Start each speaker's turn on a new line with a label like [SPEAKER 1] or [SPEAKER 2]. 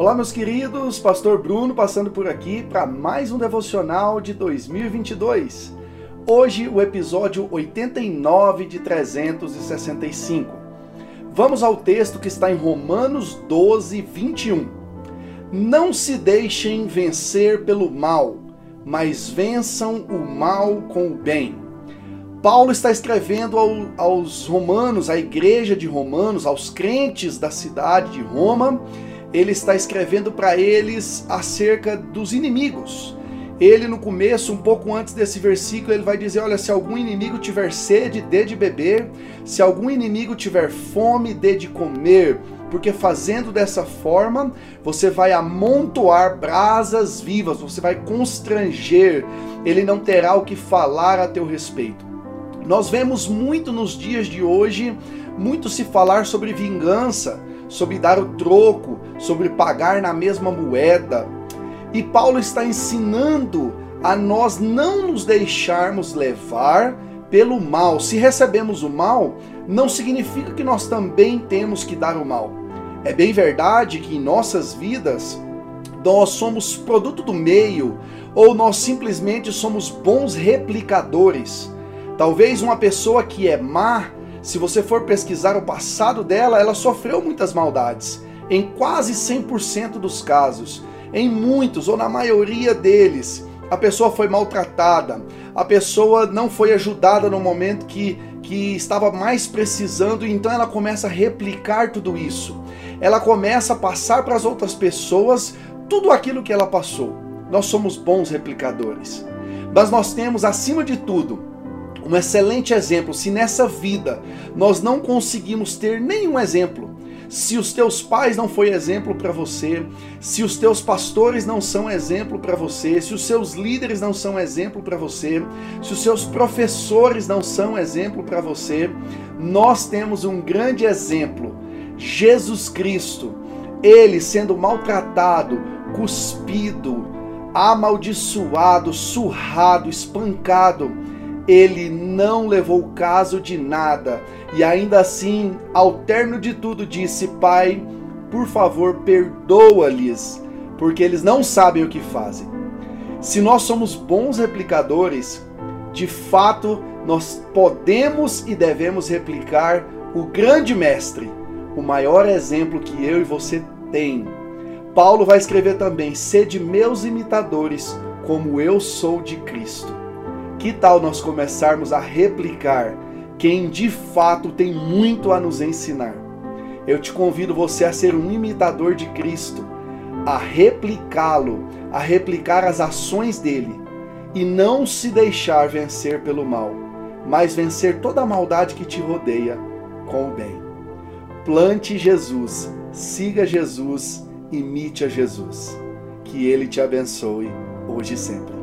[SPEAKER 1] Olá, meus queridos, Pastor Bruno passando por aqui para mais um devocional de 2022. Hoje, o episódio 89 de 365. Vamos ao texto que está em Romanos 12, 21. Não se deixem vencer pelo mal, mas vençam o mal com o bem. Paulo está escrevendo ao, aos romanos, à igreja de Romanos, aos crentes da cidade de Roma, ele está escrevendo para eles acerca dos inimigos. Ele, no começo, um pouco antes desse versículo, ele vai dizer: Olha, se algum inimigo tiver sede, dê de beber, se algum inimigo tiver fome, dê de comer, porque fazendo dessa forma, você vai amontoar brasas vivas, você vai constranger, ele não terá o que falar a teu respeito. Nós vemos muito nos dias de hoje, muito se falar sobre vingança, sobre dar o troco, sobre pagar na mesma moeda. E Paulo está ensinando a nós não nos deixarmos levar pelo mal. Se recebemos o mal, não significa que nós também temos que dar o mal. É bem verdade que em nossas vidas nós somos produto do meio ou nós simplesmente somos bons replicadores. Talvez uma pessoa que é má, se você for pesquisar o passado dela, ela sofreu muitas maldades. Em quase 100% dos casos, em muitos ou na maioria deles, a pessoa foi maltratada, a pessoa não foi ajudada no momento que, que estava mais precisando, e então ela começa a replicar tudo isso. Ela começa a passar para as outras pessoas tudo aquilo que ela passou. Nós somos bons replicadores. Mas nós temos, acima de tudo, um excelente exemplo. Se nessa vida nós não conseguimos ter nenhum exemplo, se os teus pais não foi exemplo para você, se os teus pastores não são exemplo para você, se os seus líderes não são exemplo para você, se os seus professores não são exemplo para você, nós temos um grande exemplo, Jesus Cristo. Ele sendo maltratado, cuspido, amaldiçoado, surrado, espancado, ele não levou caso de nada e ainda assim, ao término de tudo, disse: Pai, por favor, perdoa-lhes, porque eles não sabem o que fazem. Se nós somos bons replicadores, de fato, nós podemos e devemos replicar o grande mestre, o maior exemplo que eu e você tem. Paulo vai escrever também: Sede meus imitadores, como eu sou de Cristo. Que tal nós começarmos a replicar quem de fato tem muito a nos ensinar? Eu te convido você a ser um imitador de Cristo, a replicá-lo, a replicar as ações dele e não se deixar vencer pelo mal, mas vencer toda a maldade que te rodeia com o bem. Plante Jesus, siga Jesus, imite a Jesus. Que ele te abençoe hoje e sempre.